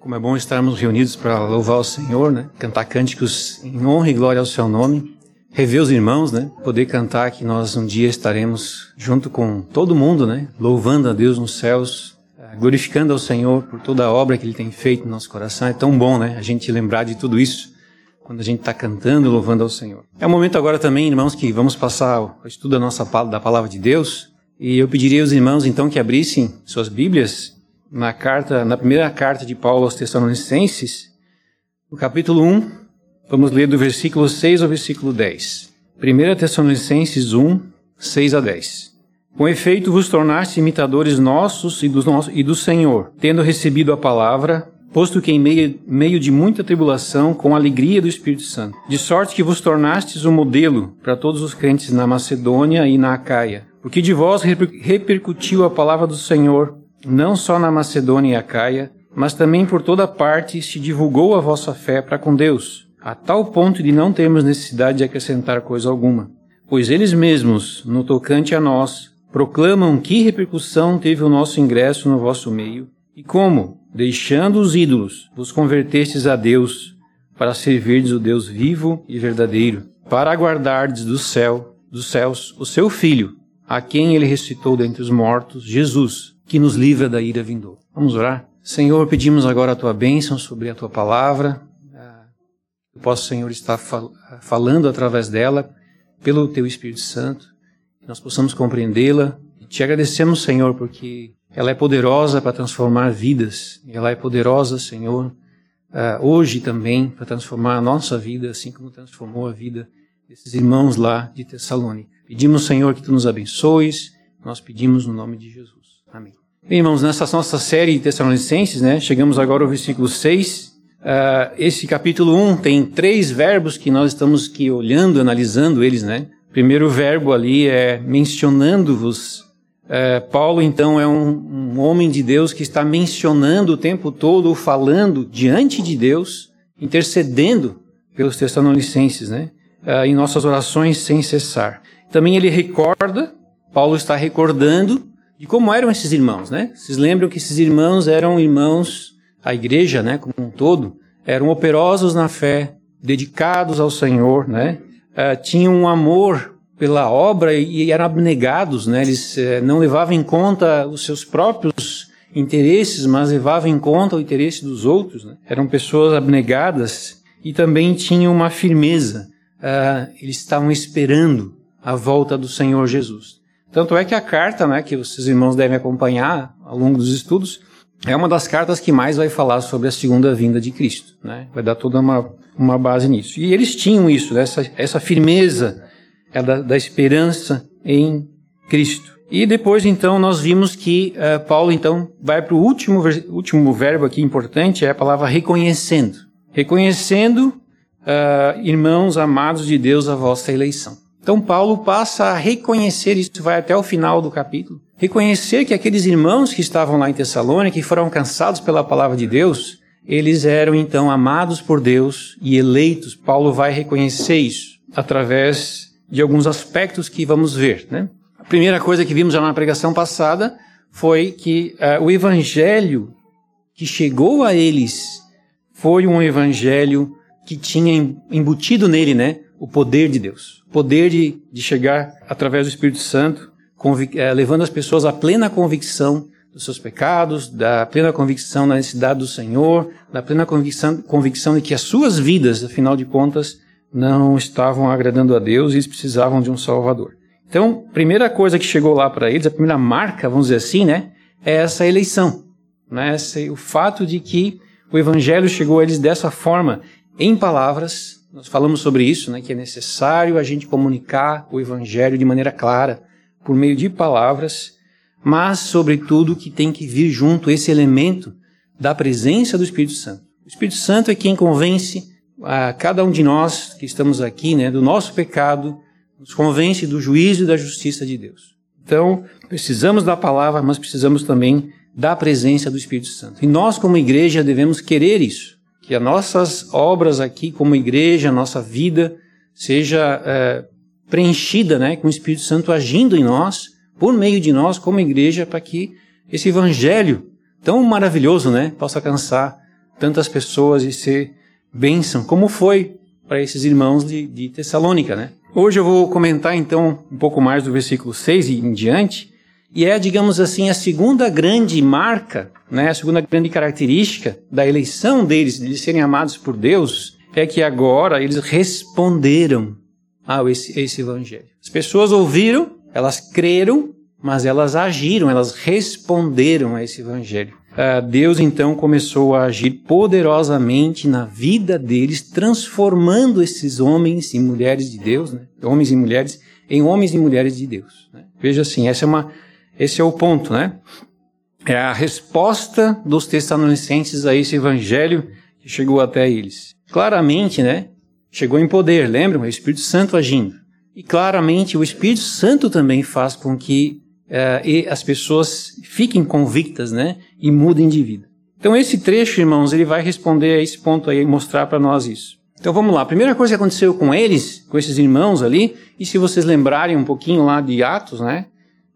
Como é bom estarmos reunidos para louvar o Senhor, né? Cantar cânticos em honra e glória ao seu nome. Rever os irmãos, né? Poder cantar que nós um dia estaremos junto com todo mundo, né? Louvando a Deus nos céus, eh, glorificando ao Senhor por toda a obra que Ele tem feito no nosso coração. É tão bom, né? A gente lembrar de tudo isso quando a gente está cantando, louvando ao Senhor. É o momento agora também, irmãos, que vamos passar o estudo da nossa da palavra de Deus. E eu pediria aos irmãos então que abrissem suas Bíblias na carta, na primeira carta de Paulo aos Tessalonicenses, no capítulo 1, vamos ler do versículo 6 ao versículo 10. 1 Tessalonicenses 1, 6 a 10. Com efeito vos tornaste imitadores nossos e do, nosso, e do Senhor, tendo recebido a palavra, posto que em meio, meio de muita tribulação, com alegria do Espírito Santo, de sorte que vos tornastes um modelo para todos os crentes na Macedônia e na Acaia, porque de vós repercutiu a palavra do Senhor, não só na Macedônia e Acaia, mas também por toda parte se divulgou a vossa fé para com Deus, a tal ponto de não termos necessidade de acrescentar coisa alguma. Pois eles mesmos, no tocante a nós, proclamam que repercussão teve o nosso ingresso no vosso meio, e como, deixando os ídolos, vos convertestes a Deus, para servirdes o Deus vivo e verdadeiro, para aguardardes do céu, dos céus, o seu Filho, a quem ele ressuscitou dentre os mortos, Jesus, que nos livra da ira vindoura. Vamos orar? Senhor, pedimos agora a tua bênção sobre a tua palavra. Que possa, Senhor, estar fal falando através dela, pelo teu Espírito Santo, que nós possamos compreendê-la. Te agradecemos, Senhor, porque ela é poderosa para transformar vidas. Ela é poderosa, Senhor, hoje também para transformar a nossa vida, assim como transformou a vida desses irmãos lá de Tessalônica. Pedimos, Senhor, que tu nos abençoes. Nós pedimos no nome de Jesus. Amém. Bem, irmãos, nessa nossa série de Tessalonicenses, né, chegamos agora ao versículo 6. Uh, ah, esse capítulo 1 tem três verbos que nós estamos aqui olhando, analisando eles, né? O primeiro verbo ali é mencionando-vos. Uh, Paulo, então, é um, um homem de Deus que está mencionando o tempo todo, falando diante de Deus, intercedendo pelos Tessalonicenses, né? Uh, em nossas orações sem cessar. Também ele recorda, Paulo está recordando de como eram esses irmãos, né? Vocês lembram que esses irmãos eram irmãos, a igreja, né, como um todo, eram operosos na fé, dedicados ao Senhor, né? Uh, tinham um amor pela obra e eram abnegados, né? Eles uh, não levavam em conta os seus próprios interesses, mas levavam em conta o interesse dos outros. Né? Eram pessoas abnegadas e também tinham uma firmeza. Uh, eles estavam esperando a volta do Senhor Jesus. Tanto é que a carta, né, que os irmãos devem acompanhar ao longo dos estudos, é uma das cartas que mais vai falar sobre a segunda vinda de Cristo. Né? Vai dar toda uma, uma base nisso. E eles tinham isso, essa, essa firmeza é da, da esperança em Cristo. E depois, então, nós vimos que uh, Paulo, então, vai para o último, último verbo aqui importante, é a palavra reconhecendo. Reconhecendo, uh, irmãos amados de Deus, a vossa eleição. Então Paulo passa a reconhecer, isso vai até o final do capítulo, reconhecer que aqueles irmãos que estavam lá em Tessalônica, que foram alcançados pela palavra de Deus, eles eram então amados por Deus e eleitos. Paulo vai reconhecer isso através de alguns aspectos que vamos ver. Né? A primeira coisa que vimos já na pregação passada foi que uh, o evangelho que chegou a eles foi um evangelho que tinha embutido nele, né, o poder de Deus. Poder de, de chegar através do Espírito Santo, é, levando as pessoas à plena convicção dos seus pecados, da plena convicção da necessidade do Senhor, da plena convicção, convicção de que as suas vidas, afinal de contas, não estavam agradando a Deus e eles precisavam de um Salvador. Então, primeira coisa que chegou lá para eles, a primeira marca, vamos dizer assim, né, é essa eleição. Né, esse, o fato de que o Evangelho chegou a eles dessa forma, em palavras, nós falamos sobre isso, né, que é necessário a gente comunicar o Evangelho de maneira clara, por meio de palavras, mas, sobretudo, que tem que vir junto esse elemento da presença do Espírito Santo. O Espírito Santo é quem convence a cada um de nós que estamos aqui, né, do nosso pecado, nos convence do juízo e da justiça de Deus. Então, precisamos da palavra, mas precisamos também da presença do Espírito Santo. E nós, como igreja, devemos querer isso que as nossas obras aqui como igreja, nossa vida, seja é, preenchida né, com o Espírito Santo agindo em nós, por meio de nós como igreja, para que esse evangelho tão maravilhoso né, possa alcançar tantas pessoas e ser bênção, como foi para esses irmãos de, de Tessalônica, né? Hoje eu vou comentar então um pouco mais do versículo 6 e em diante, e é, digamos assim, a segunda grande marca, né, a segunda grande característica da eleição deles, de serem amados por Deus, é que agora eles responderam a esse, a esse evangelho. As pessoas ouviram, elas creram, mas elas agiram, elas responderam a esse evangelho. Uh, Deus então começou a agir poderosamente na vida deles, transformando esses homens e mulheres de Deus, né? homens e mulheres, em homens e mulheres de Deus. Né? Veja assim, essa é uma, esse é o ponto, né? É a resposta dos tessalonicenses a esse evangelho que chegou até eles. Claramente, né? Chegou em poder, lembram? O Espírito Santo agindo. E claramente o Espírito Santo também faz com que uh, as pessoas fiquem convictas, né? E mudem de vida. Então esse trecho, irmãos, ele vai responder a esse ponto aí, mostrar para nós isso. Então vamos lá. A primeira coisa que aconteceu com eles, com esses irmãos ali, e se vocês lembrarem um pouquinho lá de Atos, né?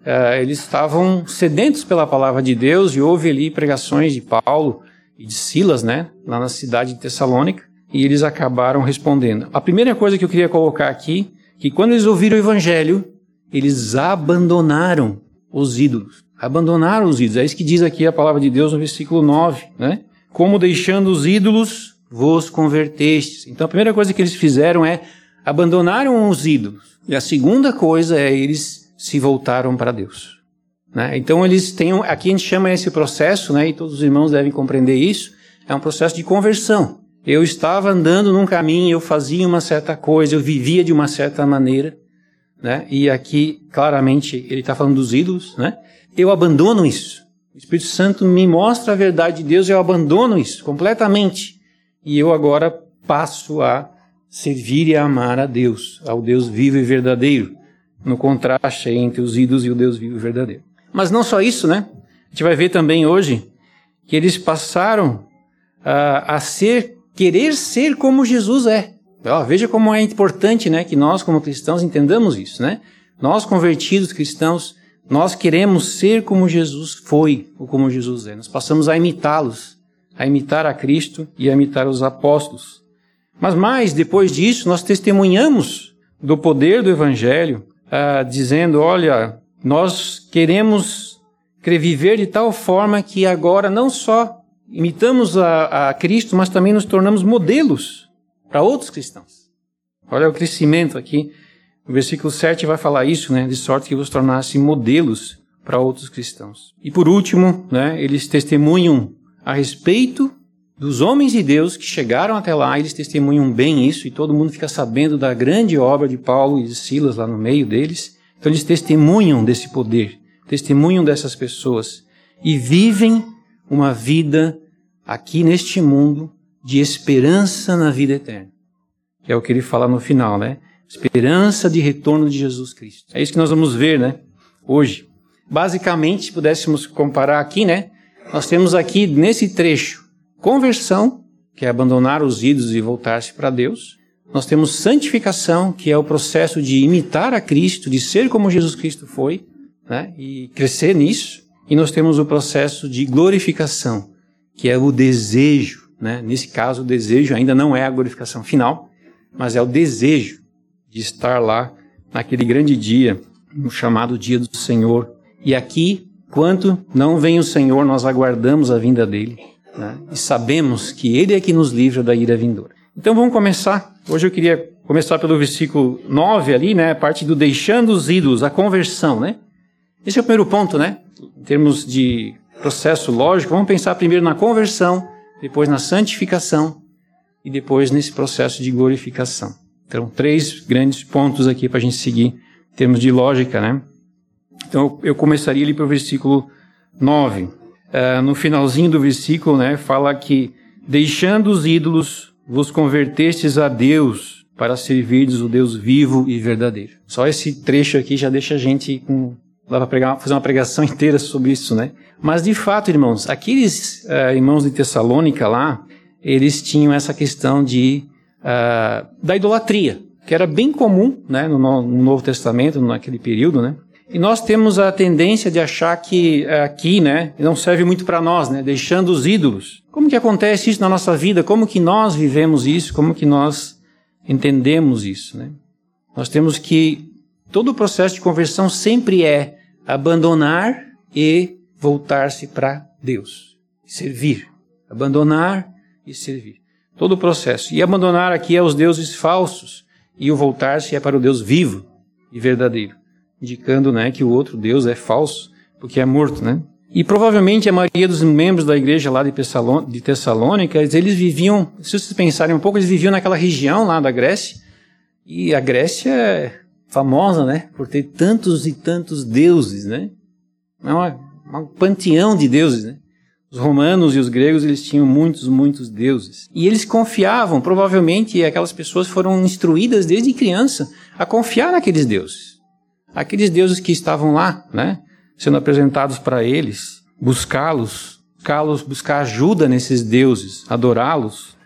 Uh, eles estavam sedentos pela palavra de Deus e houve ali pregações de Paulo e de Silas, né? Lá na cidade de Tessalônica. E eles acabaram respondendo. A primeira coisa que eu queria colocar aqui, que quando eles ouviram o evangelho, eles abandonaram os ídolos. Abandonaram os ídolos. É isso que diz aqui a palavra de Deus no versículo 9, né? Como deixando os ídolos vos convertestes. Então a primeira coisa que eles fizeram é abandonaram os ídolos. E a segunda coisa é eles se voltaram para Deus. Né? Então eles têm, aqui a gente chama esse processo, né? E todos os irmãos devem compreender isso. É um processo de conversão. Eu estava andando num caminho, eu fazia uma certa coisa, eu vivia de uma certa maneira né? E aqui claramente ele está falando dos ídolos, né? Eu abandono isso. O Espírito Santo me mostra a verdade de Deus, eu abandono isso completamente. E eu agora passo a servir e amar a Deus, ao Deus vivo e verdadeiro, no contraste entre os ídolos e o Deus vivo e verdadeiro. Mas não só isso, né? A gente vai ver também hoje que eles passaram a, a ser, querer ser como Jesus é. Ó, veja como é importante, né, que nós como cristãos entendamos isso, né? Nós convertidos cristãos, nós queremos ser como Jesus foi ou como Jesus é. Nós passamos a imitá-los, a imitar a Cristo e a imitar os apóstolos. Mas mais, depois disso, nós testemunhamos do poder do Evangelho, ah, dizendo: olha, nós queremos viver de tal forma que agora não só imitamos a, a Cristo, mas também nos tornamos modelos para outros cristãos. Olha o crescimento aqui. O versículo 7 vai falar isso, né? De sorte que vos tornassem modelos para outros cristãos. E por último, né, eles testemunham a respeito dos homens de Deus que chegaram até lá, eles testemunham bem isso, e todo mundo fica sabendo da grande obra de Paulo e de Silas lá no meio deles. Então eles testemunham desse poder, testemunham dessas pessoas e vivem uma vida aqui neste mundo de esperança na vida eterna. Que é o que ele fala no final, né? Esperança de retorno de Jesus Cristo. É isso que nós vamos ver, né? Hoje. Basicamente, se pudéssemos comparar aqui, né? Nós temos aqui nesse trecho conversão, que é abandonar os ídolos e voltar-se para Deus. Nós temos santificação, que é o processo de imitar a Cristo, de ser como Jesus Cristo foi, né? E crescer nisso. E nós temos o processo de glorificação, que é o desejo né? Nesse caso, o desejo ainda não é a glorificação final, mas é o desejo de estar lá naquele grande dia, no chamado dia do Senhor. E aqui, quanto não vem o Senhor, nós aguardamos a vinda dele né? e sabemos que ele é que nos livra da ira vindoura. Então vamos começar. Hoje eu queria começar pelo versículo 9 ali, né? A parte do deixando os ídolos, a conversão, né? Esse é o primeiro ponto, né? Em termos de processo lógico, vamos pensar primeiro na conversão depois na santificação e depois nesse processo de glorificação. Então, três grandes pontos aqui para a gente seguir em termos de lógica, né? Então, eu começaria ali para o versículo 9. Eh, no finalzinho do versículo, né, fala que deixando os ídolos, vos convertestes a Deus para servirdes o Deus vivo e verdadeiro. Só esse trecho aqui já deixa a gente com Dá para fazer uma pregação inteira sobre isso, né? Mas de fato, irmãos, aqueles uh, irmãos de Tessalônica lá, eles tinham essa questão de uh, da idolatria, que era bem comum, né, no, no, Novo Testamento, naquele período, né? E nós temos a tendência de achar que uh, aqui, né, não serve muito para nós, né, deixando os ídolos. Como que acontece isso na nossa vida? Como que nós vivemos isso? Como que nós entendemos isso, né? Nós temos que todo o processo de conversão sempre é abandonar e voltar-se para Deus, servir, abandonar e servir. Todo o processo. E abandonar aqui é os deuses falsos e o voltar-se é para o Deus vivo e verdadeiro, indicando, né, que o outro Deus é falso porque é morto, né? E provavelmente a maioria dos membros da igreja lá de Tessalônica, eles viviam, se vocês pensarem um pouco, eles viviam naquela região lá da Grécia. E a Grécia é famosa, né, por ter tantos e tantos deuses, né? É um panteão de deuses, né? Os romanos e os gregos, eles tinham muitos, muitos deuses. E eles confiavam, provavelmente aquelas pessoas foram instruídas desde criança a confiar naqueles deuses. Aqueles deuses que estavam lá, né? sendo apresentados para eles, buscá-los, buscá-los, buscar ajuda nesses deuses, adorá-los.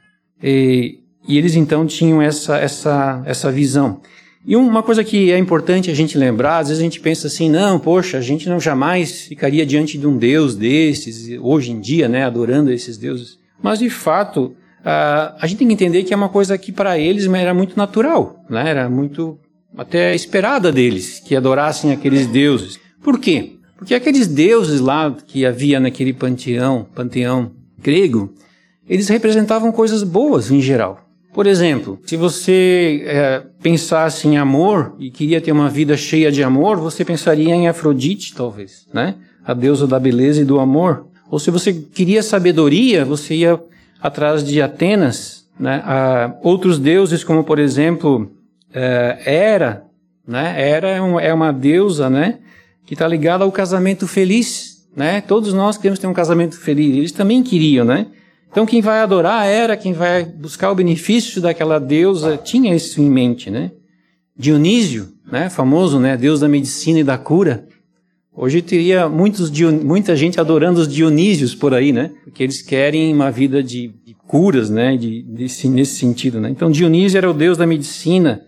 E, e, eles então tinham essa, essa, essa visão. E uma coisa que é importante a gente lembrar, às vezes a gente pensa assim, não, poxa, a gente não jamais ficaria diante de um Deus desses, hoje em dia, né, adorando esses deuses. Mas de fato, a, a gente tem que entender que é uma coisa que para eles era muito natural, né, era muito até esperada deles, que adorassem aqueles deuses. Por quê? Porque aqueles deuses lá que havia naquele panteão, panteão grego, eles representavam coisas boas em geral. Por exemplo, se você é, pensasse em amor e queria ter uma vida cheia de amor, você pensaria em Afrodite, talvez, né? A deusa da beleza e do amor. Ou se você queria sabedoria, você ia atrás de Atenas, né? A outros deuses, como por exemplo é, Hera, né? Hera é, é uma deusa, né? que está ligado ao casamento feliz, né? Todos nós queremos ter um casamento feliz. Eles também queriam, né? Então quem vai adorar era quem vai buscar o benefício daquela deusa tinha isso em mente, né? Dionísio, né? Famoso, né? Deus da medicina e da cura. Hoje teria muitos, muita gente adorando os Dionísios por aí, né? Porque eles querem uma vida de, de curas, né? De, nesse sentido, né? Então Dionísio era o deus da medicina,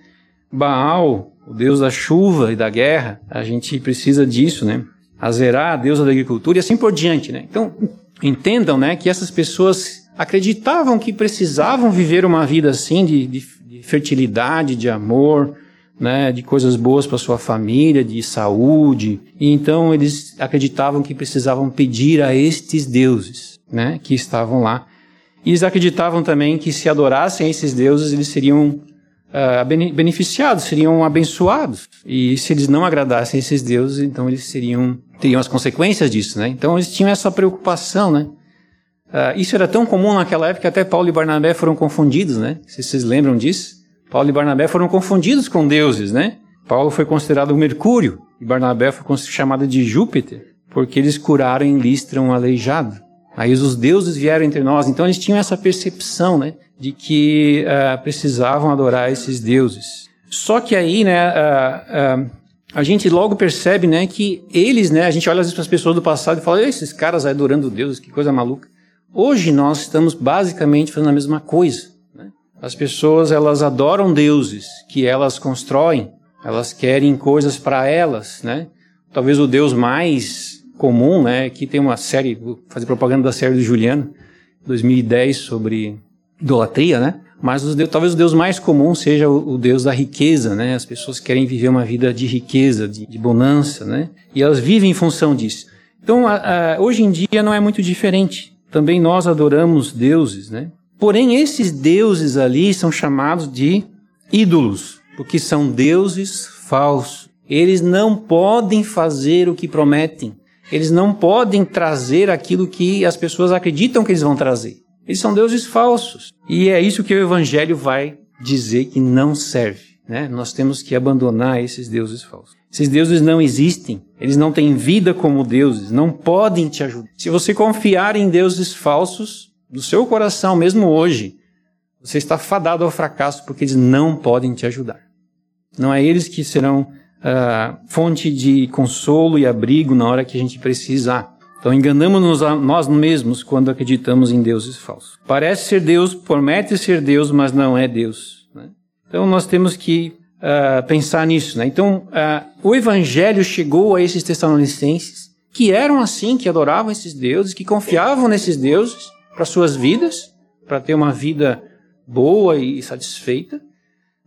Baal, o Deus da chuva e da guerra, a gente precisa disso, né? Azerá, a deusa da agricultura e assim por diante, né? Então, entendam, né, que essas pessoas acreditavam que precisavam viver uma vida assim de, de, de fertilidade, de amor, né, de coisas boas para sua família, de saúde. E então eles acreditavam que precisavam pedir a estes deuses, né, que estavam lá. E eles acreditavam também que se adorassem esses deuses, eles seriam uh, beneficiados, seriam abençoados. E se eles não agradassem esses deuses, então eles seriam teriam as consequências disso, né? Então eles tinham essa preocupação, né? Uh, isso era tão comum naquela época que até Paulo e Barnabé foram confundidos, né? Se vocês lembram disso, Paulo e Barnabé foram confundidos com deuses, né? Paulo foi considerado Mercúrio e Barnabé foi chamado de Júpiter, porque eles curaram em Listra um aleijado. Aí os deuses vieram entre nós, então eles tinham essa percepção, né? de que uh, precisavam adorar esses deuses. Só que aí, né, uh, uh, a gente logo percebe, né, que eles, né, a gente olha às vezes para as pessoas do passado e fala, esses caras adorando deuses, que coisa maluca. Hoje nós estamos basicamente fazendo a mesma coisa. Né? As pessoas elas adoram deuses que elas constroem, elas querem coisas para elas, né? Talvez o deus mais comum, né? Aqui tem uma série, vou fazer propaganda da série do Juliano, 2010 sobre idolatria, né? Mas os talvez o Deus mais comum seja o, o, Deus da riqueza, né? As pessoas querem viver uma vida de riqueza, de, de bonança, né? E elas vivem em função disso. Então, a, a, hoje em dia não é muito diferente. Também nós adoramos deuses, né? Porém, esses deuses ali são chamados de ídolos, porque são deuses falsos. Eles não podem fazer o que prometem. Eles não podem trazer aquilo que as pessoas acreditam que eles vão trazer. Eles são deuses falsos. E é isso que o Evangelho vai dizer que não serve. Né? Nós temos que abandonar esses deuses falsos. Esses deuses não existem, eles não têm vida como deuses, não podem te ajudar. Se você confiar em deuses falsos, do seu coração, mesmo hoje, você está fadado ao fracasso porque eles não podem te ajudar. Não é eles que serão uh, fonte de consolo e abrigo na hora que a gente precisar. Então enganamos-nos a nós mesmos quando acreditamos em deuses falsos. Parece ser Deus, promete ser Deus, mas não é Deus. Né? Então nós temos que uh, pensar nisso. Né? Então uh, o Evangelho chegou a esses tessalonicenses que eram assim, que adoravam esses deuses, que confiavam nesses deuses, para suas vidas, para ter uma vida boa e satisfeita.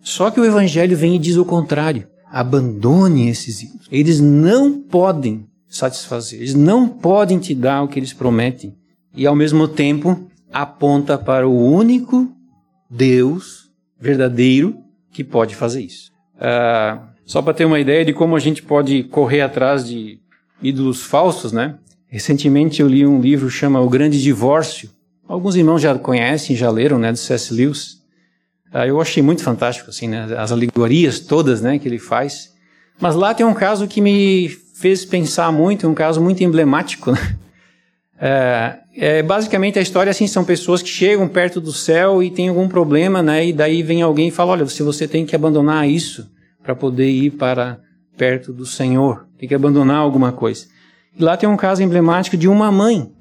Só que o evangelho vem e diz o contrário. Abandone esses ídolos. Eles não podem satisfazer, eles não podem te dar o que eles prometem. E ao mesmo tempo aponta para o único Deus verdadeiro que pode fazer isso. Uh, só para ter uma ideia de como a gente pode correr atrás de ídolos falsos, né? Recentemente eu li um livro chama O Grande Divórcio. Alguns irmãos já conhecem, já leram, né, do C.S. Lewis. Uh, eu achei muito fantástico, assim, né, as alegorias todas, né, que ele faz. Mas lá tem um caso que me fez pensar muito, um caso muito emblemático, né? É, é, basicamente a história assim são pessoas que chegam perto do céu e tem algum problema, né? E daí vem alguém e fala, olha, se você tem que abandonar isso para poder ir para perto do Senhor, tem que abandonar alguma coisa. E lá tem um caso emblemático de uma mãe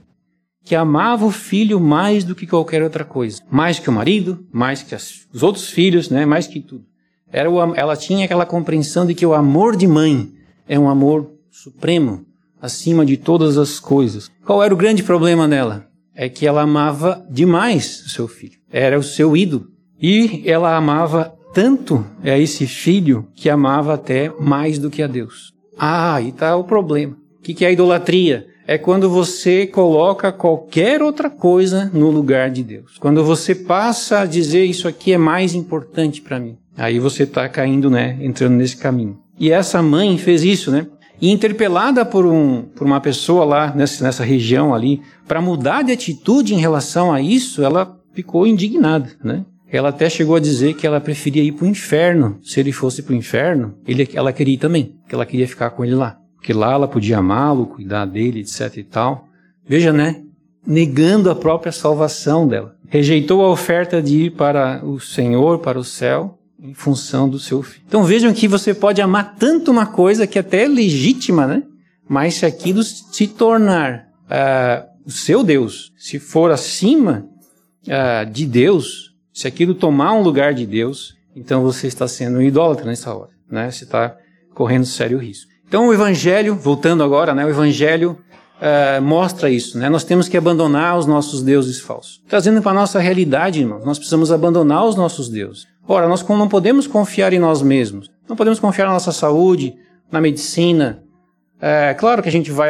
que amava o filho mais do que qualquer outra coisa, mais que o marido, mais que as, os outros filhos, né? Mais que tudo. Era o, ela tinha aquela compreensão de que o amor de mãe é um amor supremo, acima de todas as coisas. Qual era o grande problema dela? É que ela amava demais o seu filho. Era o seu ídolo. E ela amava tanto a esse filho que amava até mais do que a Deus. Ah, aí está o problema. O que é a idolatria? É quando você coloca qualquer outra coisa no lugar de Deus. Quando você passa a dizer isso aqui é mais importante para mim. Aí você está caindo, né? Entrando nesse caminho. E essa mãe fez isso, né? E interpelada por, um, por uma pessoa lá nessa, nessa região ali, para mudar de atitude em relação a isso, ela ficou indignada, né? Ela até chegou a dizer que ela preferia ir para o inferno. Se ele fosse para o inferno, ele, ela queria ir também, que ela queria ficar com ele lá. Porque lá ela podia amá-lo, cuidar dele, etc e tal. Veja, né? Negando a própria salvação dela. Rejeitou a oferta de ir para o Senhor, para o céu, em função do seu filho. Então vejam que você pode amar tanto uma coisa que até é legítima, né? Mas se aquilo se tornar uh, o seu Deus, se for acima uh, de Deus, se aquilo tomar um lugar de Deus, então você está sendo um idólatra nessa hora, né? Você está correndo sério risco. Então o Evangelho, voltando agora, né? O Evangelho uh, mostra isso, né? Nós temos que abandonar os nossos deuses falsos. Trazendo para a nossa realidade, irmãos, nós precisamos abandonar os nossos deuses. Ora, nós não podemos confiar em nós mesmos. Não podemos confiar na nossa saúde, na medicina. É claro que a gente vai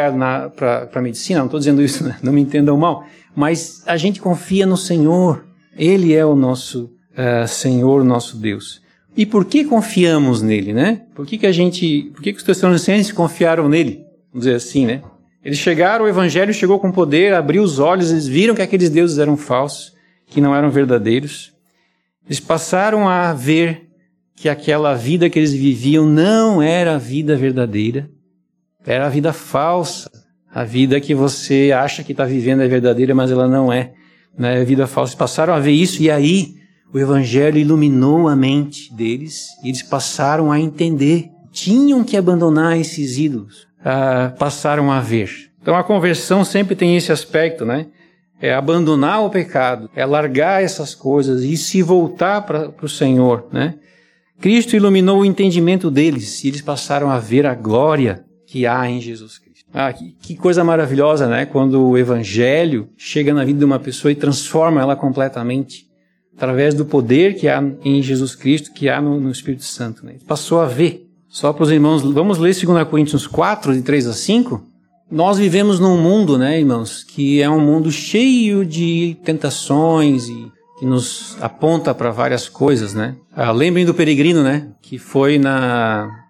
para a medicina, não estou dizendo isso, né? não me entendam mal, mas a gente confia no Senhor. Ele é o nosso uh, Senhor, nosso Deus. E por que confiamos nele, né? Por que, que a gente, por que, que os tessalonicenses confiaram nele? Vamos dizer assim, né? Eles chegaram, o evangelho chegou com poder, abriu os olhos, eles viram que aqueles deuses eram falsos, que não eram verdadeiros. Eles passaram a ver que aquela vida que eles viviam não era a vida verdadeira, era a vida falsa. A vida que você acha que está vivendo é verdadeira, mas ela não é. Né? É vida falsa. Eles passaram a ver isso e aí o Evangelho iluminou a mente deles e eles passaram a entender. Tinham que abandonar esses ídolos. Ah, passaram a ver. Então a conversão sempre tem esse aspecto, né? é abandonar o pecado, é largar essas coisas e se voltar para o Senhor, né? Cristo iluminou o entendimento deles e eles passaram a ver a glória que há em Jesus Cristo. Ah, que, que coisa maravilhosa, né? Quando o Evangelho chega na vida de uma pessoa e transforma ela completamente através do poder que há em Jesus Cristo, que há no, no Espírito Santo. Né? Passou a ver. Só para os irmãos, vamos ler 2 Coríntios 4, de 3 a 5? Nós vivemos num mundo, né, irmãos, que é um mundo cheio de tentações e que nos aponta para várias coisas, né? Ah, lembrem do peregrino, né, que foi na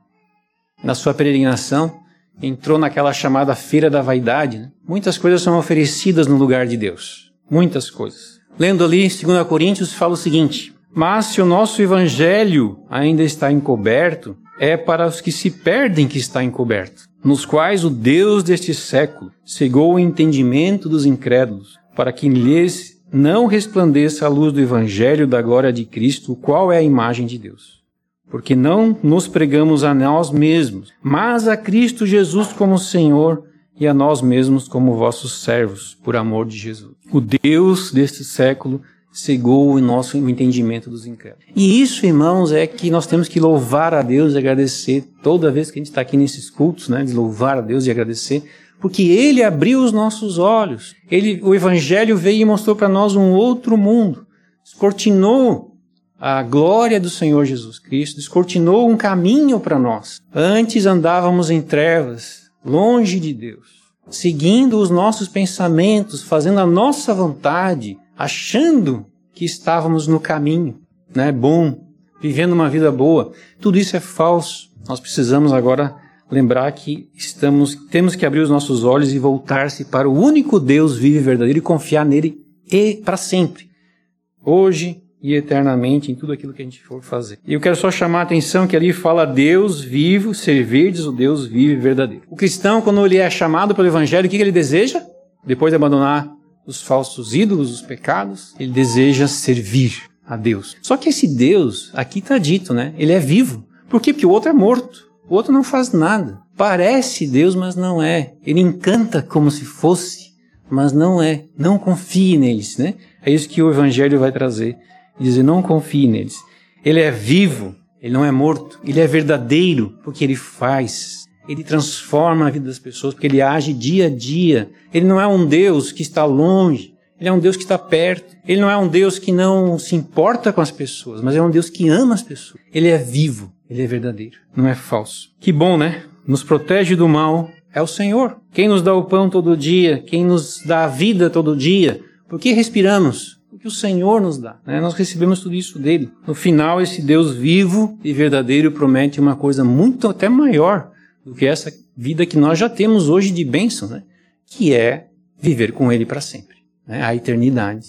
na sua peregrinação, entrou naquela chamada feira da vaidade. Né? Muitas coisas são oferecidas no lugar de Deus, muitas coisas. Lendo ali 2 Coríntios fala o seguinte: mas se o nosso evangelho ainda está encoberto, é para os que se perdem que está encoberto nos quais o Deus deste século cegou o entendimento dos incrédulos, para que lhes não resplandeça a luz do Evangelho da glória de Cristo, qual é a imagem de Deus. Porque não nos pregamos a nós mesmos, mas a Cristo Jesus como Senhor e a nós mesmos como vossos servos, por amor de Jesus. O Deus deste século cegou o nosso entendimento dos incrédulos. E isso, irmãos, é que nós temos que louvar a Deus e agradecer toda vez que a gente está aqui nesses cultos, né, de louvar a Deus e agradecer, porque ele abriu os nossos olhos. Ele, o evangelho veio e mostrou para nós um outro mundo. Descortinou a glória do Senhor Jesus Cristo, descortinou um caminho para nós. Antes andávamos em trevas, longe de Deus, seguindo os nossos pensamentos, fazendo a nossa vontade, achando que estávamos no caminho, né, bom, vivendo uma vida boa. Tudo isso é falso. Nós precisamos agora lembrar que estamos temos que abrir os nossos olhos e voltar-se para o único Deus vivo e verdadeiro e confiar nele e para sempre. Hoje e eternamente em tudo aquilo que a gente for fazer. E eu quero só chamar a atenção que ali fala Deus vivo, servirdes o Deus vivo e verdadeiro. O cristão, quando ele é chamado pelo Evangelho, o que ele deseja? Depois de abandonar os falsos ídolos, os pecados, ele deseja servir a Deus. Só que esse Deus, aqui está dito, né? Ele é vivo. Por quê? Porque o outro é morto. O outro não faz nada. Parece Deus, mas não é. Ele encanta como se fosse, mas não é. Não confie neles, né? É isso que o Evangelho vai trazer. Dizer, não confie neles. Ele é vivo, ele não é morto. Ele é verdadeiro, porque ele faz. Ele transforma a vida das pessoas, porque ele age dia a dia. Ele não é um Deus que está longe. Ele é um Deus que está perto. Ele não é um Deus que não se importa com as pessoas, mas é um Deus que ama as pessoas. Ele é vivo, ele é verdadeiro, não é falso. Que bom, né? Nos protege do mal é o Senhor. Quem nos dá o pão todo dia, quem nos dá a vida todo dia. Por que respiramos? Porque o Senhor nos dá. Né? Nós recebemos tudo isso dele. No final, esse Deus vivo e verdadeiro promete uma coisa muito até maior do que essa vida que nós já temos hoje de bênção, né? que é viver com Ele para sempre, né? a eternidade.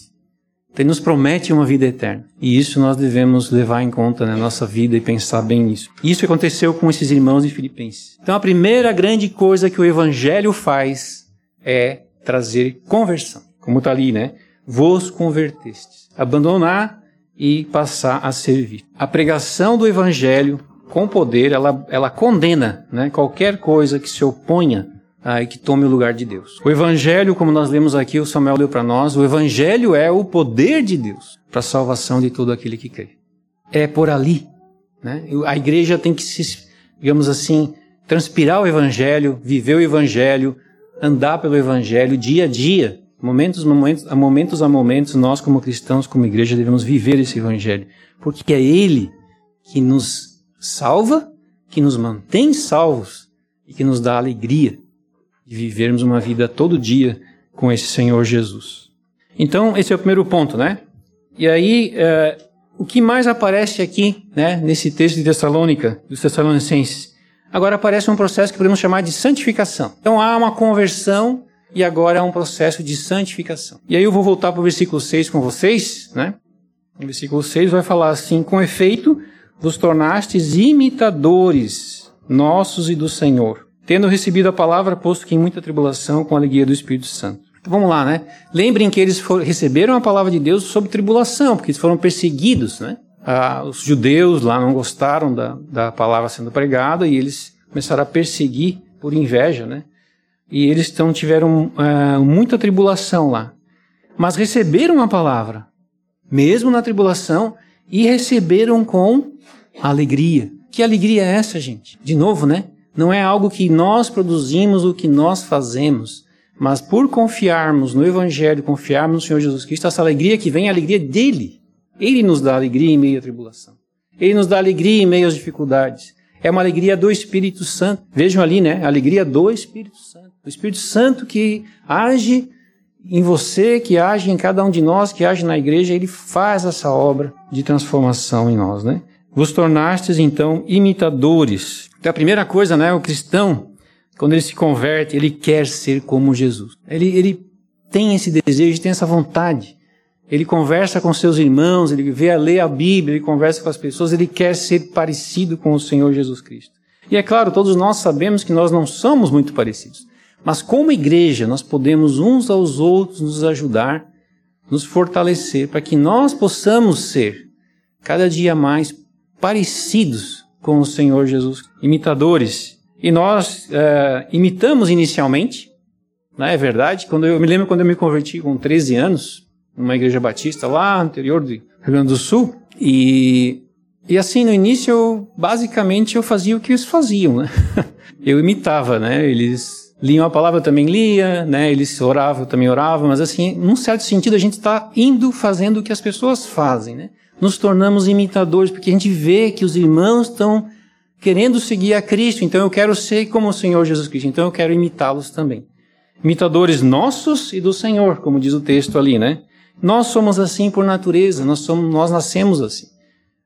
Ele nos promete uma vida eterna. E isso nós devemos levar em conta na nossa vida e pensar bem nisso. Isso aconteceu com esses irmãos de Filipenses. Então a primeira grande coisa que o Evangelho faz é trazer conversão. Como está ali, né? Vos convertestes. Abandonar e passar a servir. A pregação do Evangelho com poder, ela, ela condena né, qualquer coisa que se oponha ah, que tome o lugar de Deus. O Evangelho, como nós lemos aqui, o Samuel deu para nós, o Evangelho é o poder de Deus para a salvação de todo aquele que crê. É por ali. Né? A igreja tem que se, digamos assim, transpirar o Evangelho, viver o Evangelho, andar pelo Evangelho dia a dia. Momentos, momentos, a momentos a momentos, nós como cristãos, como igreja, devemos viver esse Evangelho. Porque é Ele que nos salva, que nos mantém salvos e que nos dá alegria de vivermos uma vida todo dia com esse Senhor Jesus. Então, esse é o primeiro ponto, né? E aí, é, o que mais aparece aqui, né, nesse texto de Tessalônica, dos Tessalonicenses? Agora aparece um processo que podemos chamar de santificação. Então, há uma conversão e agora há um processo de santificação. E aí eu vou voltar para o versículo 6 com vocês, né? O versículo 6 vai falar assim: Com efeito, vos tornastes imitadores nossos e do Senhor tendo recebido a palavra, posto que em muita tribulação, com a alegria do Espírito Santo. Então, vamos lá, né? Lembrem que eles receberam a palavra de Deus sob tribulação, porque eles foram perseguidos, né? Ah, os judeus lá não gostaram da, da palavra sendo pregada e eles começaram a perseguir por inveja, né? E eles então tiveram ah, muita tribulação lá. Mas receberam a palavra, mesmo na tribulação, e receberam com alegria. Que alegria é essa, gente? De novo, né? Não é algo que nós produzimos, o que nós fazemos, mas por confiarmos no Evangelho, confiarmos no Senhor Jesus Cristo, essa alegria que vem é a alegria dele. Ele nos dá alegria em meio à tribulação. Ele nos dá alegria em meio às dificuldades. É uma alegria do Espírito Santo. Vejam ali, né? A alegria do Espírito Santo. O Espírito Santo que age em você, que age em cada um de nós, que age na igreja, ele faz essa obra de transformação em nós, né? Vos tornastes então imitadores então a primeira coisa, né, o cristão, quando ele se converte, ele quer ser como Jesus. Ele, ele tem esse desejo, tem essa vontade. Ele conversa com seus irmãos, ele vê a ler a Bíblia, ele conversa com as pessoas, ele quer ser parecido com o Senhor Jesus Cristo. E é claro, todos nós sabemos que nós não somos muito parecidos. Mas como igreja, nós podemos uns aos outros nos ajudar, nos fortalecer, para que nós possamos ser cada dia mais parecidos com o Senhor Jesus, imitadores. E nós uh, imitamos inicialmente, né, é verdade. Quando eu, eu me lembro quando eu me converti com 13 anos, numa igreja batista lá no interior do Rio Grande do Sul, e, e assim, no início, eu, basicamente, eu fazia o que eles faziam, né? Eu imitava, né? Eles liam a palavra, eu também lia, né? Eles oravam, eu também orava, mas assim, num certo sentido, a gente está indo fazendo o que as pessoas fazem, né? Nos tornamos imitadores, porque a gente vê que os irmãos estão querendo seguir a Cristo, então eu quero ser como o Senhor Jesus Cristo, então eu quero imitá-los também. Imitadores nossos e do Senhor, como diz o texto ali, né? Nós somos assim por natureza, nós, somos, nós nascemos assim.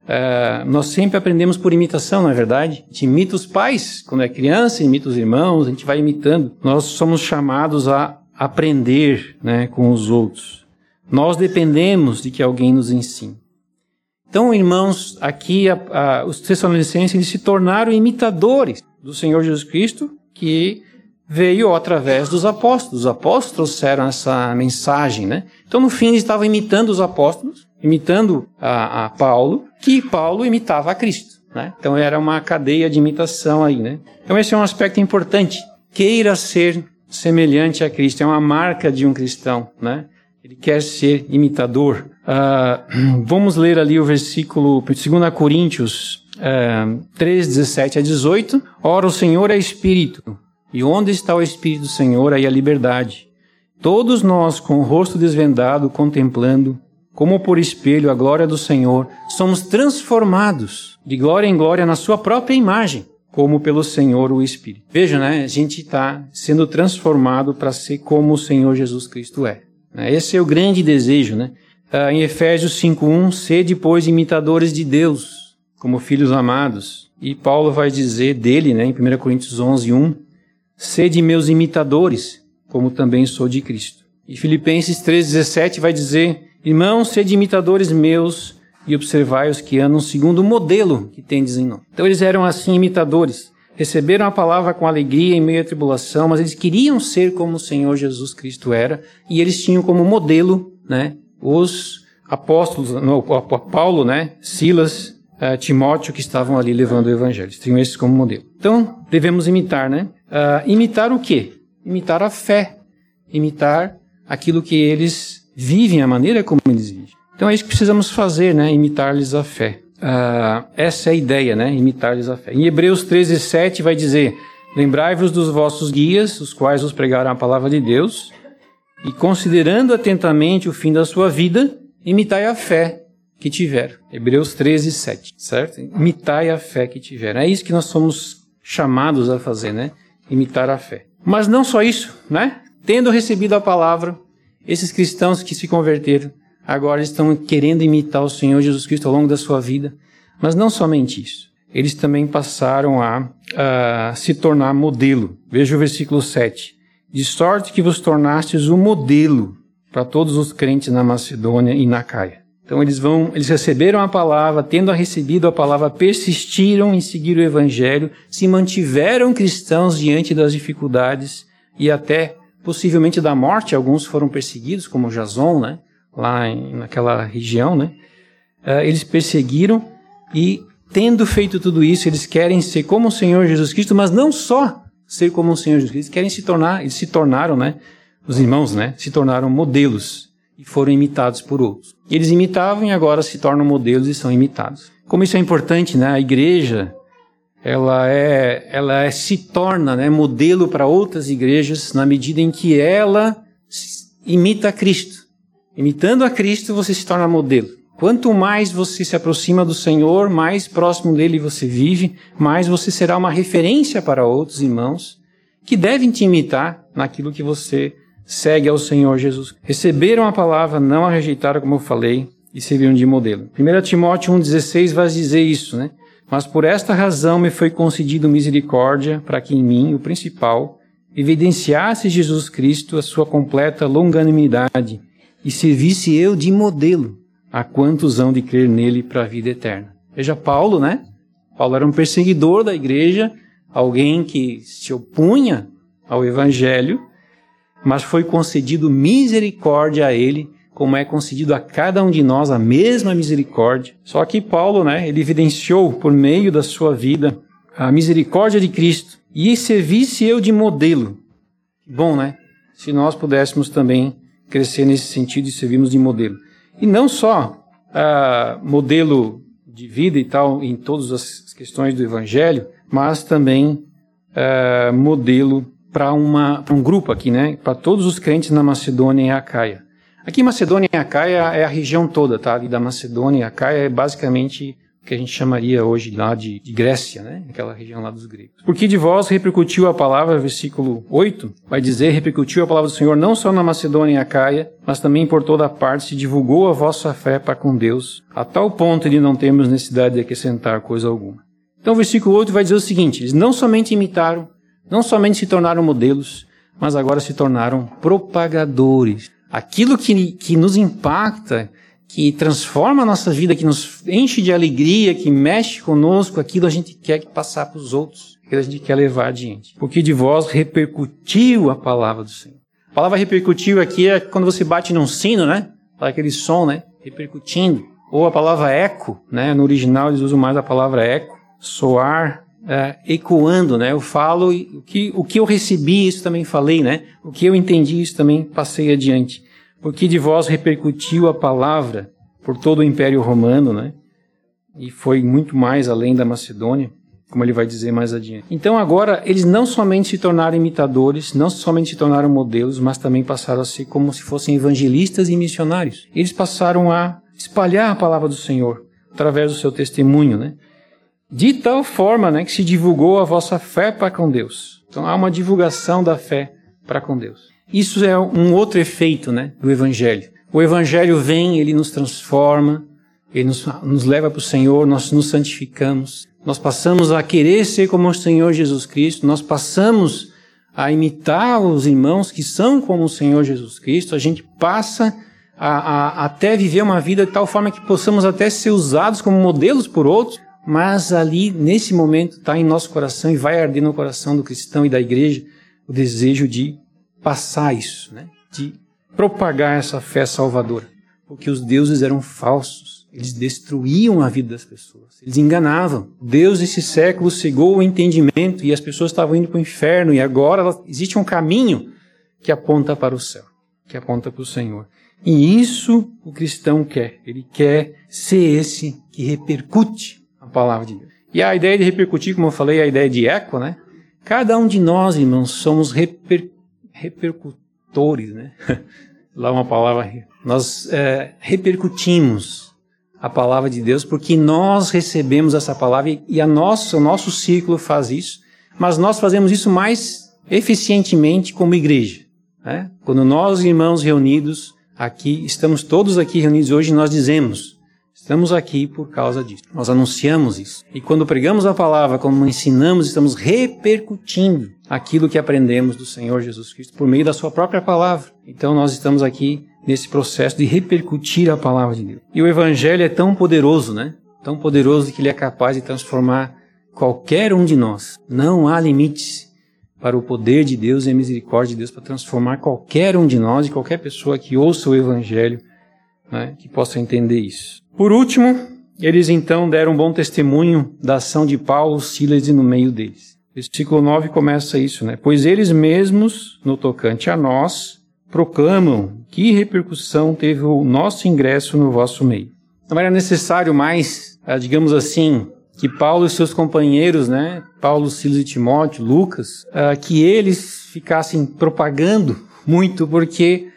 Uh, nós sempre aprendemos por imitação, não é verdade? A gente imita os pais quando é criança, imita os irmãos, a gente vai imitando. Nós somos chamados a aprender né, com os outros. Nós dependemos de que alguém nos ensine. Então, irmãos, aqui a, a, os Tessalonicenses se tornaram imitadores do Senhor Jesus Cristo, que veio através dos apóstolos. Os apóstolos trouxeram essa mensagem, né? Então, no fim, eles estavam imitando os apóstolos, imitando a, a Paulo, que Paulo imitava a Cristo. Né? Então, era uma cadeia de imitação aí, né? Então, esse é um aspecto importante. Queira ser semelhante a Cristo, é uma marca de um cristão, né? Ele quer ser imitador. Uh, vamos ler ali o versículo 2 Coríntios uh, 3, 17 a 18. Ora, o Senhor é Espírito, e onde está o Espírito do Senhor, aí a liberdade. Todos nós, com o rosto desvendado, contemplando, como por espelho, a glória do Senhor, somos transformados de glória em glória na Sua própria imagem, como pelo Senhor o Espírito. Veja, né? A gente está sendo transformado para ser como o Senhor Jesus Cristo é. Né? Esse é o grande desejo, né? Ah, em Efésios 5:1, sede pois imitadores de Deus, como filhos amados. E Paulo vai dizer dele, né, em 1 Coríntios 11:1, Sede meus imitadores, como também sou de Cristo. E Filipenses 3,17 vai dizer: Irmãos, sede imitadores meus e observai os que andam segundo o modelo que tendes em nós. Então eles eram assim imitadores. Receberam a palavra com alegria em meio à tribulação, mas eles queriam ser como o Senhor Jesus Cristo era, e eles tinham como modelo, né, os apóstolos, Paulo, né, Silas, uh, Timóteo, que estavam ali levando o evangelho. Eles tinham esses como modelo. Então, devemos imitar, né? Uh, imitar o quê? Imitar a fé. Imitar aquilo que eles vivem, a maneira como eles vivem. Então é isso que precisamos fazer, né? Imitar-lhes a fé. Uh, essa é a ideia, né? Imitar-lhes a fé. Em Hebreus 13, 7 vai dizer: Lembrai-vos dos vossos guias, os quais vos pregaram a palavra de Deus, e considerando atentamente o fim da sua vida, imitai a fé que tiveram. Hebreus 13, 7, certo? Imitai a fé que tiveram. É isso que nós somos chamados a fazer, né? Imitar a fé. Mas não só isso, né? Tendo recebido a palavra, esses cristãos que se converteram agora estão querendo imitar o Senhor Jesus Cristo ao longo da sua vida. Mas não somente isso. Eles também passaram a, a se tornar modelo. Veja o versículo 7. De sorte que vos tornastes um modelo para todos os crentes na Macedônia e na Caia. Então eles vão, eles receberam a palavra, tendo recebido a palavra, persistiram em seguir o evangelho, se mantiveram cristãos diante das dificuldades e até possivelmente da morte. Alguns foram perseguidos, como Jason, né? Lá em, naquela região, né? Uh, eles perseguiram e tendo feito tudo isso, eles querem ser como o Senhor Jesus Cristo, mas não só ser como o Senhor Jesus Cristo, eles querem se tornar, eles se tornaram, né? Os irmãos, né? Se tornaram modelos e foram imitados por outros. Eles imitavam e agora se tornam modelos e são imitados. Como isso é importante, né? A igreja, ela é, ela é, se torna, né, modelo para outras igrejas na medida em que ela imita a Cristo. Imitando a Cristo, você se torna modelo. Quanto mais você se aproxima do Senhor, mais próximo dele você vive, mais você será uma referência para outros irmãos que devem te imitar naquilo que você segue ao Senhor Jesus. Receberam a palavra, não a rejeitaram, como eu falei, e serviram de modelo. 1 Timóteo 1,16 vai dizer isso, né? Mas por esta razão me foi concedido misericórdia, para que em mim, o principal, evidenciasse Jesus Cristo a sua completa longanimidade e servisse eu de modelo a quantos hão de crer nele para a vida eterna. Veja Paulo, né? Paulo era um perseguidor da igreja, alguém que se opunha ao evangelho, mas foi concedido misericórdia a ele, como é concedido a cada um de nós a mesma misericórdia. Só que Paulo, né, ele evidenciou por meio da sua vida a misericórdia de Cristo e servisse eu de modelo. Bom, né? Se nós pudéssemos também crescer nesse sentido e servirmos de modelo. E não só uh, modelo de vida e tal em todas as questões do Evangelho, mas também uh, modelo para um grupo aqui, né? Para todos os crentes na Macedônia e Acaia. Aqui Macedônia e Acaia é a região toda, tá? Ali da Macedônia e Acaia é basicamente que a gente chamaria hoje lá de, de, Grécia, né? Aquela região lá dos gregos. Porque de vós repercutiu a palavra, versículo 8, vai dizer, repercutiu a palavra do Senhor não só na Macedônia e Acaia, mas também por toda parte se divulgou a vossa fé para com Deus, a tal ponto de não termos necessidade de acrescentar coisa alguma. Então o versículo 8 vai dizer o seguinte, eles não somente imitaram, não somente se tornaram modelos, mas agora se tornaram propagadores. Aquilo que, que nos impacta, que transforma a nossa vida, que nos enche de alegria, que mexe conosco, aquilo a gente quer passar para os outros, aquilo a gente quer levar adiante. Porque de vós repercutiu a palavra do Senhor. A palavra repercutiu aqui é quando você bate num sino, né? Aquele som, né? Repercutindo. Ou a palavra eco, né? No original eles usam mais a palavra eco, soar, é, ecoando, né? Eu falo o que, o que eu recebi, isso também falei, né? O que eu entendi, isso também passei adiante porque de vós repercutiu a palavra por todo o Império Romano, né? E foi muito mais além da Macedônia, como ele vai dizer mais adiante. Então agora eles não somente se tornaram imitadores, não somente se tornaram modelos, mas também passaram a ser como se fossem evangelistas e missionários. Eles passaram a espalhar a palavra do Senhor através do seu testemunho, né? De tal forma, né, que se divulgou a vossa fé para com Deus. Então há uma divulgação da fé para com Deus. Isso é um outro efeito né, do Evangelho. O Evangelho vem, ele nos transforma, ele nos, nos leva para o Senhor, nós nos santificamos, nós passamos a querer ser como o Senhor Jesus Cristo, nós passamos a imitar os irmãos que são como o Senhor Jesus Cristo, a gente passa a, a, até viver uma vida de tal forma que possamos até ser usados como modelos por outros, mas ali, nesse momento, está em nosso coração e vai arder no coração do cristão e da igreja o desejo de passar isso, né? de propagar essa fé salvadora. Porque os deuses eram falsos, eles destruíam a vida das pessoas, eles enganavam. Deus desse século cegou o entendimento e as pessoas estavam indo para o inferno e agora existe um caminho que aponta para o céu, que aponta para o Senhor. E isso o cristão quer, ele quer ser esse que repercute a palavra de Deus. E a ideia de repercutir, como eu falei, a ideia de eco, né? Cada um de nós, irmãos, somos repercutores repercutores, né? Lá uma palavra. Nós é, repercutimos a palavra de Deus porque nós recebemos essa palavra e a nossa, o nosso círculo faz isso, mas nós fazemos isso mais eficientemente como igreja. Né? Quando nós, irmãos reunidos aqui, estamos todos aqui reunidos hoje, nós dizemos: Estamos aqui por causa disso. Nós anunciamos isso. E quando pregamos a palavra, como ensinamos, estamos repercutindo aquilo que aprendemos do Senhor Jesus Cristo por meio da sua própria palavra. Então nós estamos aqui nesse processo de repercutir a palavra de Deus. E o evangelho é tão poderoso, né? Tão poderoso que ele é capaz de transformar qualquer um de nós. Não há limites para o poder de Deus e a misericórdia de Deus para transformar qualquer um de nós e qualquer pessoa que ouça o evangelho, né? que possa entender isso. Por último, eles então deram um bom testemunho da ação de Paulo, Silas e no meio deles. Versículo 9 começa isso, né? Pois eles mesmos, no tocante a nós, proclamam que repercussão teve o nosso ingresso no vosso meio. Não era necessário mais, ah, digamos assim, que Paulo e seus companheiros, né, Paulo, Silas e Timóteo, Lucas, uh, que eles ficassem propagando muito, porque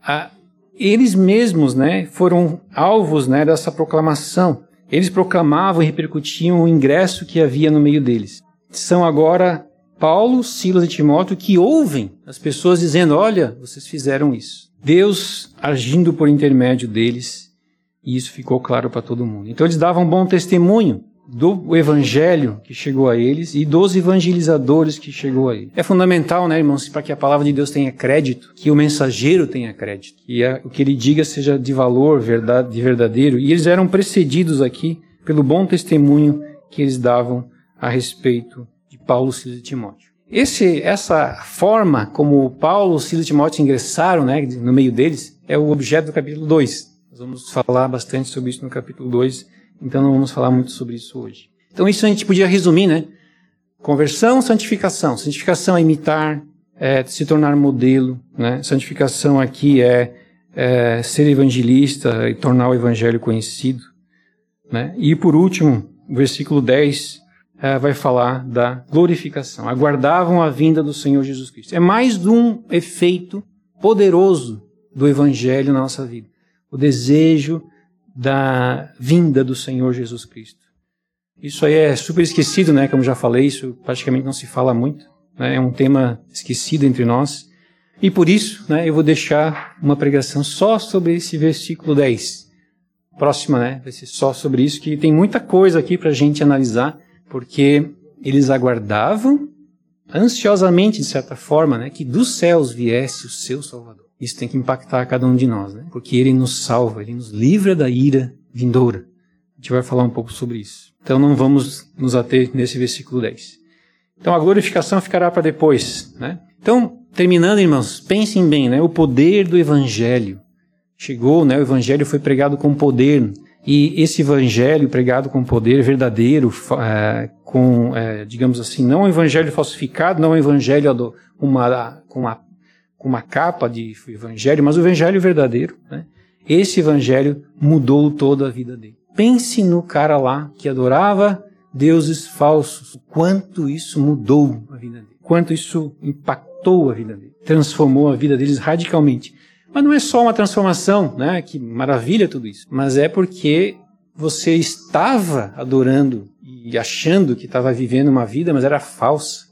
uh, eles mesmos, né, foram alvos, né, dessa proclamação. Eles proclamavam e repercutiam o ingresso que havia no meio deles. São agora Paulo, Silas e Timóteo que ouvem as pessoas dizendo: "Olha, vocês fizeram isso". Deus agindo por intermédio deles, e isso ficou claro para todo mundo. Então eles davam bom testemunho do evangelho que chegou a eles e dos evangelizadores que chegou a eles. É fundamental, né, irmãos, para que a palavra de Deus tenha crédito, que o mensageiro tenha crédito, que o que ele diga seja de valor, verdade, de verdadeiro. E eles eram precedidos aqui pelo bom testemunho que eles davam a respeito de Paulo, Silas e Timóteo. Esse, essa forma como Paulo, Silas e Timóteo ingressaram né, no meio deles é o objeto do capítulo 2. Nós vamos falar bastante sobre isso no capítulo 2 então não vamos falar muito sobre isso hoje. Então isso a gente podia resumir, né? Conversão, santificação. Santificação é imitar, é se tornar modelo, né? Santificação aqui é, é ser evangelista e tornar o evangelho conhecido, né? E por último, o versículo 10 uh, vai falar da glorificação. Aguardavam a vinda do Senhor Jesus Cristo. É mais de um efeito poderoso do Evangelho na nossa vida. O desejo da vinda do Senhor Jesus Cristo. Isso aí é super esquecido, né? Como já falei, isso praticamente não se fala muito. Né? É um tema esquecido entre nós. E por isso, né, eu vou deixar uma pregação só sobre esse versículo 10. Próxima, né? Vai ser só sobre isso, que tem muita coisa aqui para a gente analisar, porque eles aguardavam ansiosamente, de certa forma, né, que dos céus viesse o seu Salvador. Isso tem que impactar cada um de nós, né? Porque ele nos salva, ele nos livra da ira vindoura. A gente vai falar um pouco sobre isso. Então não vamos nos ater nesse versículo 10. Então a glorificação ficará para depois, né? Então, terminando, irmãos, pensem bem, né? O poder do evangelho chegou, né? O evangelho foi pregado com poder. E esse evangelho pregado com poder verdadeiro, é, com, é, digamos assim, não um evangelho falsificado, não um evangelho uma, com, uma, com uma capa de evangelho, mas o evangelho verdadeiro. Né? Esse evangelho mudou toda a vida dele. Pense no cara lá que adorava deuses falsos. Quanto isso mudou a vida dele. Quanto isso impactou a vida dele. Transformou a vida deles radicalmente. Mas não é só uma transformação, né? Que maravilha tudo isso. Mas é porque você estava adorando e achando que estava vivendo uma vida, mas era falsa.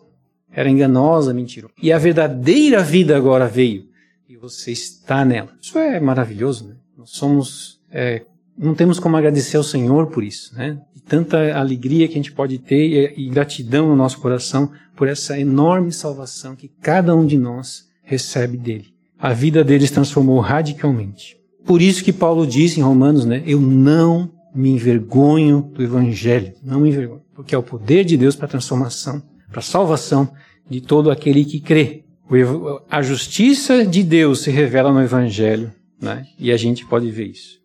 Era enganosa, mentirosa. E a verdadeira vida agora veio. E você está nela. Isso é maravilhoso, né? Nós somos é, não temos como agradecer ao Senhor por isso, né? E tanta alegria que a gente pode ter e, e gratidão no nosso coração por essa enorme salvação que cada um de nós recebe dele. A vida deles transformou radicalmente. Por isso que Paulo diz em Romanos, né? Eu não me envergonho do evangelho, não me envergonho, porque é o poder de Deus para a transformação, para a salvação de todo aquele que crê. A justiça de Deus se revela no evangelho, né? E a gente pode ver isso.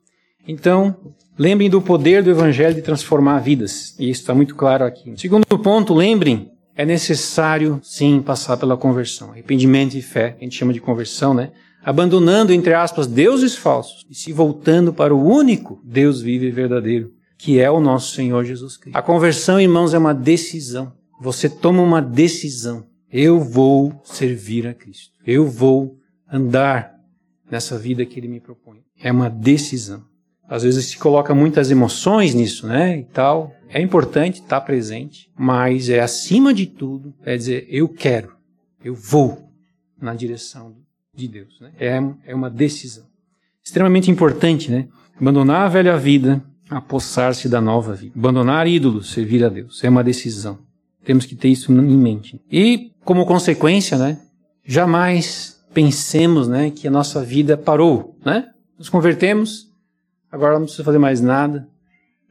Então, lembrem do poder do Evangelho de transformar vidas. E isso está muito claro aqui. Segundo ponto, lembrem, é necessário sim passar pela conversão. Arrependimento e fé, a gente chama de conversão, né? Abandonando, entre aspas, deuses falsos e se voltando para o único Deus vivo e verdadeiro, que é o nosso Senhor Jesus Cristo. A conversão, irmãos, é uma decisão. Você toma uma decisão. Eu vou servir a Cristo. Eu vou andar nessa vida que Ele me propõe. É uma decisão. Às vezes se coloca muitas emoções nisso, né? E tal. É importante estar presente, mas é acima de tudo, é dizer, eu quero, eu vou na direção de Deus. Né? É, é uma decisão. Extremamente importante, né? Abandonar a velha vida, apossar-se da nova vida. Abandonar ídolos, servir a Deus. É uma decisão. Temos que ter isso em mente. E, como consequência, né? Jamais pensemos, né, que a nossa vida parou, né? Nos convertemos, agora não precisa fazer mais nada.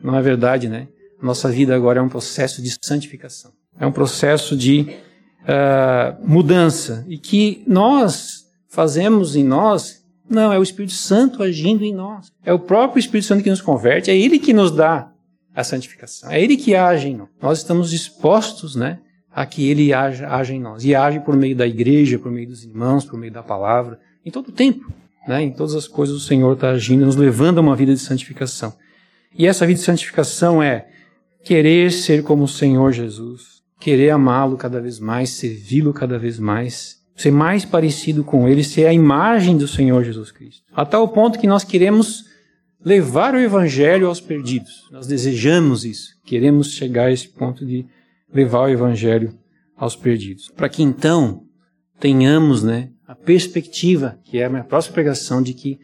Não é verdade, né? Nossa vida agora é um processo de santificação. É um processo de uh, mudança. E que nós fazemos em nós, não, é o Espírito Santo agindo em nós. É o próprio Espírito Santo que nos converte, é Ele que nos dá a santificação. É Ele que age em nós. Nós estamos dispostos, né? A que Ele age, age em nós. E age por meio da igreja, por meio dos irmãos, por meio da palavra, em todo o tempo. Né? Em todas as coisas o Senhor está agindo, nos levando a uma vida de santificação. E essa vida de santificação é querer ser como o Senhor Jesus, querer amá-lo cada vez mais, servi-lo cada vez mais, ser mais parecido com ele, ser a imagem do Senhor Jesus Cristo. A tal ponto que nós queremos levar o Evangelho aos perdidos. Nós desejamos isso, queremos chegar a esse ponto de levar o Evangelho aos perdidos. Para que então tenhamos né, a perspectiva, que é a minha próxima pregação, de que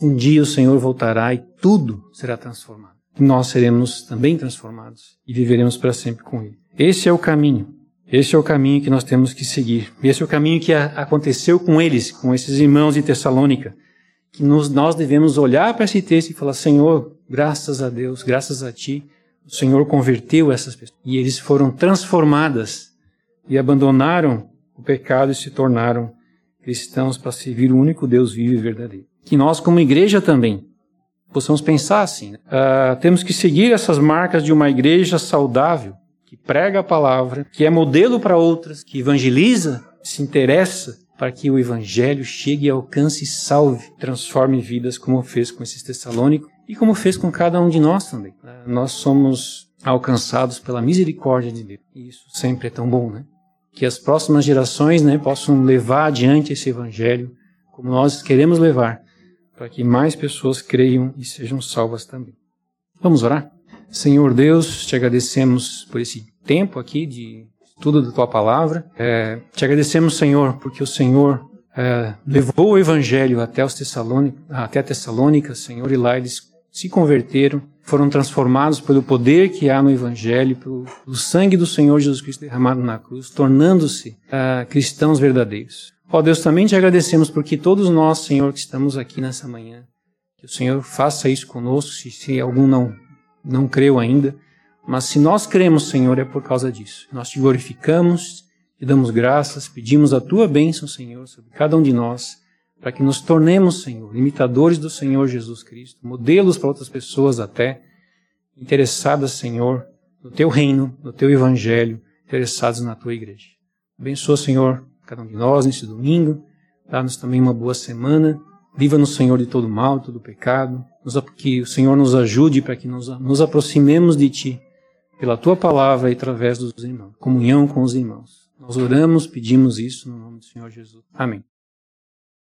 um dia o Senhor voltará e tudo será transformado. Nós seremos também transformados e viveremos para sempre com Ele. Esse é o caminho. Esse é o caminho que nós temos que seguir. Esse é o caminho que aconteceu com eles, com esses irmãos de Tessalônica. Que nos, nós devemos olhar para esse texto e falar: Senhor, graças a Deus, graças a Ti, o Senhor converteu essas pessoas. E eles foram transformadas e abandonaram o pecado e se tornaram cristãos para servir o único Deus vivo e verdadeiro. Que nós, como igreja também, possamos pensar assim. Uh, temos que seguir essas marcas de uma igreja saudável, que prega a palavra, que é modelo para outras, que evangeliza, se interessa para que o evangelho chegue, alcance e salve, transforme vidas, como fez com esses tessalônicos e como fez com cada um de nós também. Nós somos alcançados pela misericórdia de Deus. E isso sempre é tão bom, né? Que as próximas gerações, né, possam levar adiante esse evangelho como nós queremos levar, para que mais pessoas creiam e sejam salvas também. Vamos orar? Senhor Deus, te agradecemos por esse tempo aqui de estudo da tua palavra. É, te agradecemos, Senhor, porque o Senhor é, levou o evangelho até os Tessalônica, Tessalônica, Senhor, e lá eles se converteram, foram transformados pelo poder que há no evangelho, pelo, pelo sangue do Senhor Jesus Cristo derramado na cruz, tornando-se uh, cristãos verdadeiros. Ó Deus, também te agradecemos porque todos nós, Senhor, que estamos aqui nessa manhã, que o Senhor faça isso conosco, se, se algum não, não creu ainda, mas se nós cremos, Senhor, é por causa disso. Nós te glorificamos, te damos graças, pedimos a tua bênção, Senhor, sobre cada um de nós, para que nos tornemos, Senhor, imitadores do Senhor Jesus Cristo, modelos para outras pessoas até, interessadas, Senhor, no teu reino, no teu evangelho, interessados na tua igreja. Abençoa, Senhor, cada um de nós neste domingo, dá-nos também uma boa semana, livra-nos, Senhor, de todo mal, todo pecado, que o Senhor nos ajude para que nos aproximemos de Ti, pela Tua palavra e através dos irmãos, comunhão com os irmãos. Nós oramos, pedimos isso no nome do Senhor Jesus. Amém.